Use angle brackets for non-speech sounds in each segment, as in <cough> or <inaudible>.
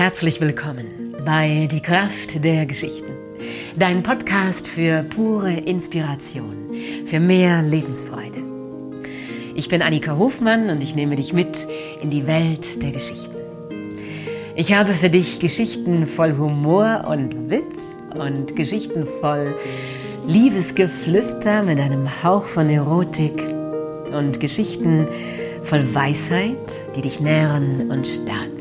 Herzlich willkommen bei Die Kraft der Geschichten, dein Podcast für pure Inspiration, für mehr Lebensfreude. Ich bin Annika Hofmann und ich nehme dich mit in die Welt der Geschichten. Ich habe für dich Geschichten voll Humor und Witz und Geschichten voll Liebesgeflüster mit einem Hauch von Erotik und Geschichten voll Weisheit, die dich nähren und stärken.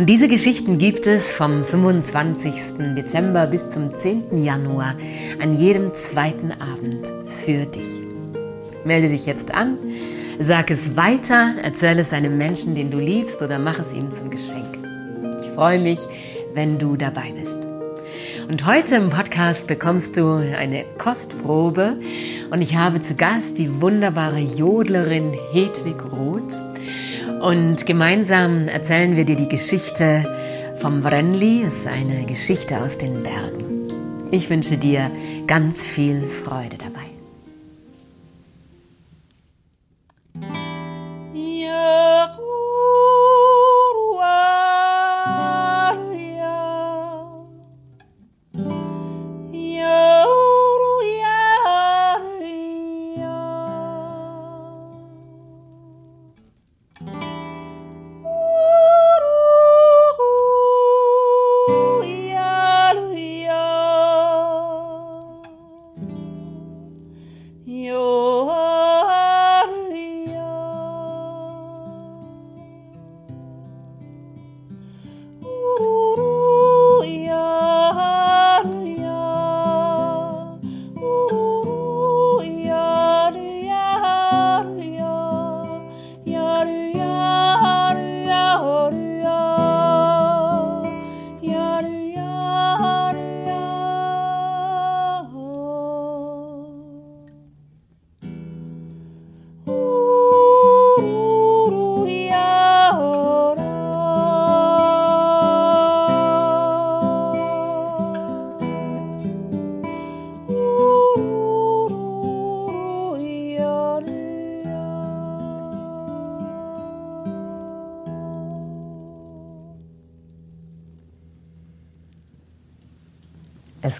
Und diese Geschichten gibt es vom 25. Dezember bis zum 10. Januar an jedem zweiten Abend für dich. Melde dich jetzt an, sag es weiter, erzähl es einem Menschen, den du liebst oder mach es ihm zum Geschenk. Ich freue mich, wenn du dabei bist. Und heute im Podcast bekommst du eine Kostprobe und ich habe zu Gast die wunderbare Jodlerin Hedwig Roth. Und gemeinsam erzählen wir dir die Geschichte vom Vrenli. Es ist eine Geschichte aus den Bergen. Ich wünsche dir ganz viel Freude dabei.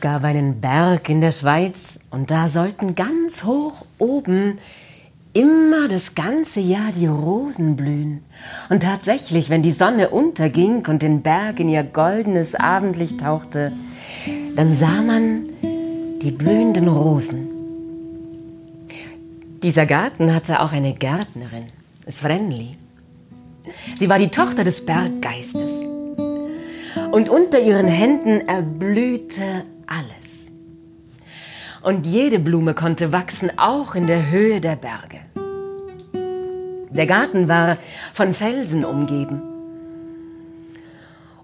Es gab einen Berg in der Schweiz und da sollten ganz hoch oben immer das ganze Jahr die Rosen blühen. Und tatsächlich, wenn die Sonne unterging und den Berg in ihr goldenes Abendlicht tauchte, dann sah man die blühenden Rosen. Dieser Garten hatte auch eine Gärtnerin, Svenli. Sie war die Tochter des Berggeistes und unter ihren Händen erblühte alles. Und jede Blume konnte wachsen, auch in der Höhe der Berge. Der Garten war von Felsen umgeben.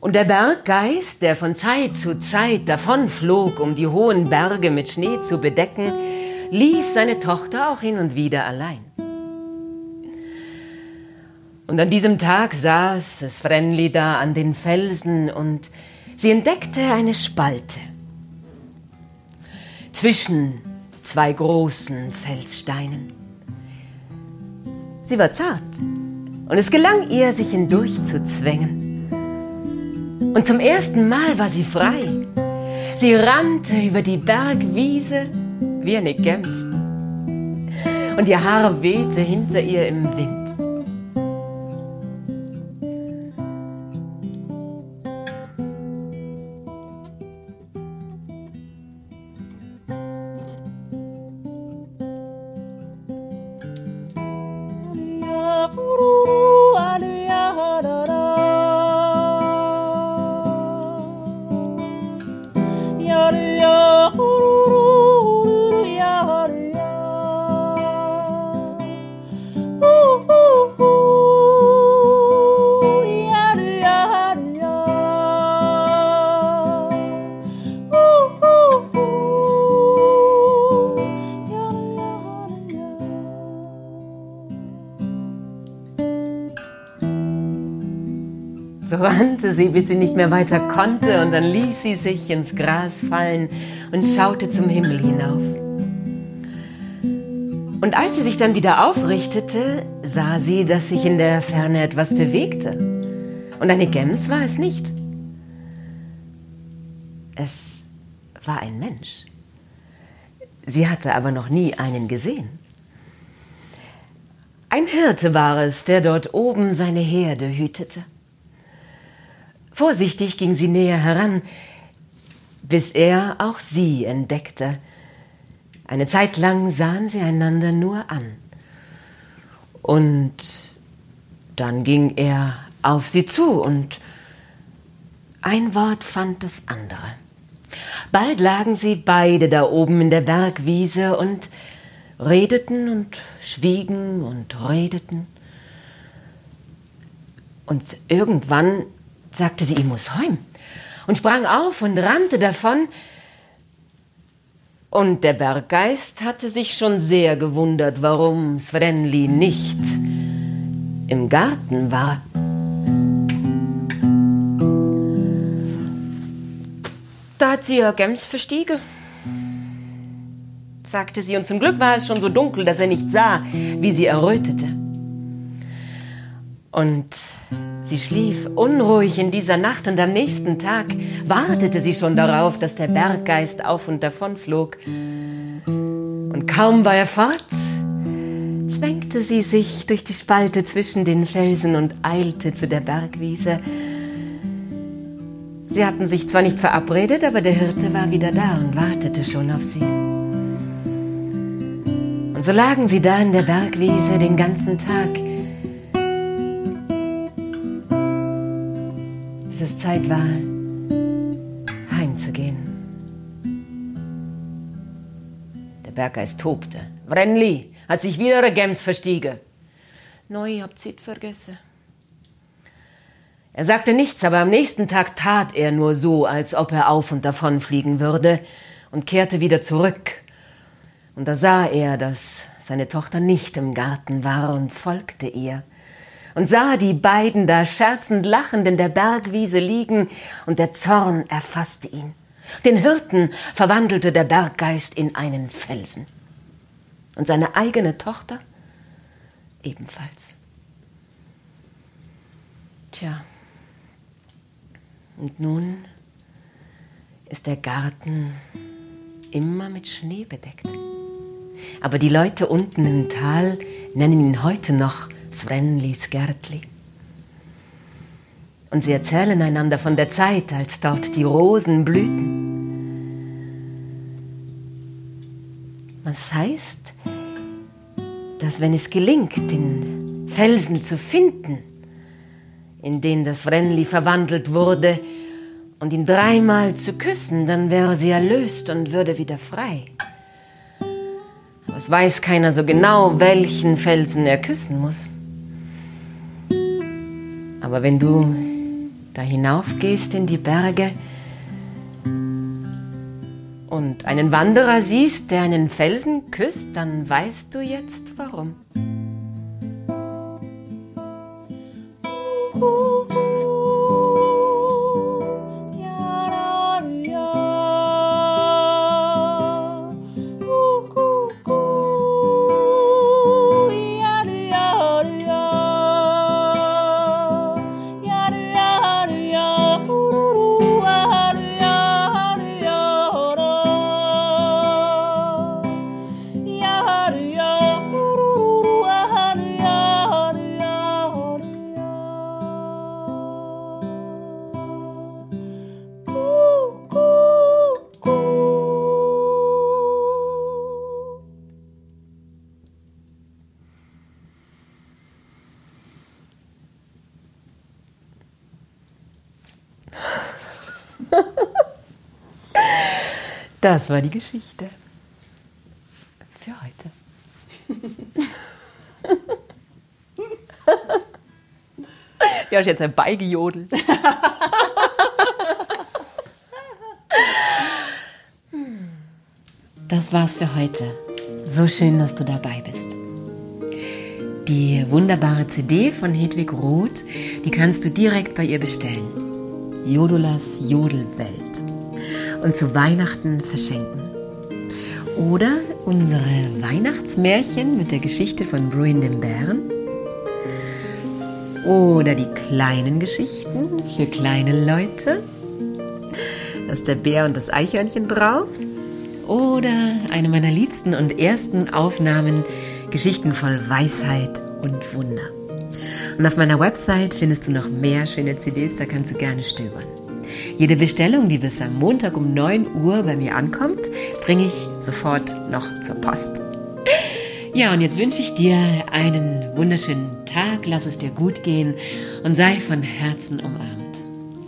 Und der Berggeist, der von Zeit zu Zeit davonflog, um die hohen Berge mit Schnee zu bedecken, ließ seine Tochter auch hin und wieder allein. Und an diesem Tag saß es Vrenli da an den Felsen und sie entdeckte eine Spalte zwischen zwei großen Felssteinen. Sie war zart und es gelang ihr, sich hindurch zu zwängen. Und zum ersten Mal war sie frei. Sie rannte über die Bergwiese wie eine Gems. Und ihr Haar wehte hinter ihr im Wind. So rannte sie, bis sie nicht mehr weiter konnte, und dann ließ sie sich ins Gras fallen und schaute zum Himmel hinauf. Und als sie sich dann wieder aufrichtete, sah sie, dass sich in der Ferne etwas bewegte. Und eine Gems war es nicht. Es war ein Mensch. Sie hatte aber noch nie einen gesehen. Ein Hirte war es, der dort oben seine Herde hütete. Vorsichtig ging sie näher heran, bis er auch sie entdeckte. Eine Zeit lang sahen sie einander nur an. Und dann ging er auf sie zu und ein Wort fand das andere. Bald lagen sie beide da oben in der Bergwiese und redeten und schwiegen und redeten. Und irgendwann sagte sie, ich muss heim und sprang auf und rannte davon. Und der Berggeist hatte sich schon sehr gewundert, warum Svenli nicht im Garten war. Da hat sie ihr Gems verstiegen, sagte sie, und zum Glück war es schon so dunkel, dass er nicht sah, wie sie errötete. Und sie schlief unruhig in dieser Nacht, und am nächsten Tag wartete sie schon darauf, dass der Berggeist auf und davon flog. Und kaum war er fort, zwängte sie sich durch die Spalte zwischen den Felsen und eilte zu der Bergwiese, Sie hatten sich zwar nicht verabredet, aber der Hirte war wieder da und wartete schon auf sie. Und so lagen sie da in der Bergwiese den ganzen Tag, es Zeit war, heimzugehen. Der Berggeist tobte. Vrenli hat sich wieder eine Gems verstiegen. Neu, habt ihr vergessen. Er sagte nichts, aber am nächsten Tag tat er nur so, als ob er auf und davon fliegen würde, und kehrte wieder zurück. Und da sah er, dass seine Tochter nicht im Garten war und folgte ihr und sah die beiden da scherzend lachend in der Bergwiese liegen, und der Zorn erfasste ihn. Den Hirten verwandelte der Berggeist in einen Felsen. Und seine eigene Tochter ebenfalls. Tja. Und nun ist der Garten immer mit Schnee bedeckt. Aber die Leute unten im Tal nennen ihn heute noch Svenlis Gärtli. Und sie erzählen einander von der Zeit, als dort die Rosen blühten. Was heißt, dass wenn es gelingt, den Felsen zu finden, in den das Vrenli verwandelt wurde, und ihn dreimal zu küssen, dann wäre sie erlöst und würde wieder frei. Aber es weiß keiner so genau, welchen Felsen er küssen muss. Aber wenn du da hinaufgehst in die Berge und einen Wanderer siehst, der einen Felsen küsst, dann weißt du jetzt warum. Das war die Geschichte für heute. <laughs> Du hast jetzt herbeigejodelt. Das war's für heute. So schön, dass du dabei bist. Die wunderbare CD von Hedwig Roth, die kannst du direkt bei ihr bestellen. Jodolas Jodelwelt und zu Weihnachten verschenken. Oder unsere Weihnachtsmärchen mit der Geschichte von Bruin dem Bären. oder die kleinen Geschichten für kleine Leute. Da ist der Bär und das Eichhörnchen drauf. Oder eine meiner liebsten und ersten Aufnahmen, Geschichten voll Weisheit und Wunder. Und auf meiner Website findest du noch mehr schöne CDs, da kannst du gerne stöbern. Jede Bestellung, die bis am Montag um 9 Uhr bei mir ankommt, bringe ich sofort noch zur Post. Ja, und jetzt wünsche ich dir einen wunderschönen Tag, lass es dir gut gehen und sei von Herzen umarmt.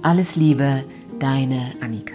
Alles Liebe, deine Annika.